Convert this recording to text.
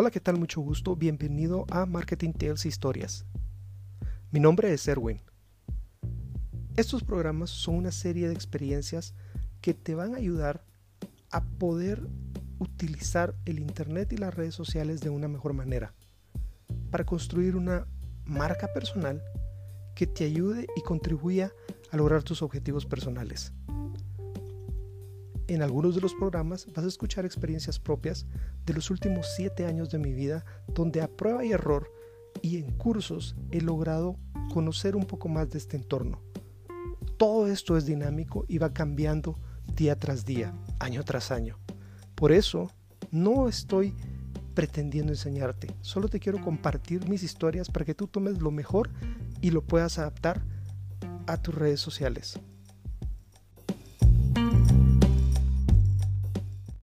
Hola, ¿qué tal? Mucho gusto. Bienvenido a Marketing Tales Historias. Mi nombre es Erwin. Estos programas son una serie de experiencias que te van a ayudar a poder utilizar el Internet y las redes sociales de una mejor manera para construir una marca personal que te ayude y contribuya a lograr tus objetivos personales. En algunos de los programas vas a escuchar experiencias propias de los últimos siete años de mi vida, donde a prueba y error y en cursos he logrado conocer un poco más de este entorno. Todo esto es dinámico y va cambiando día tras día, año tras año. Por eso no estoy pretendiendo enseñarte, solo te quiero compartir mis historias para que tú tomes lo mejor y lo puedas adaptar a tus redes sociales.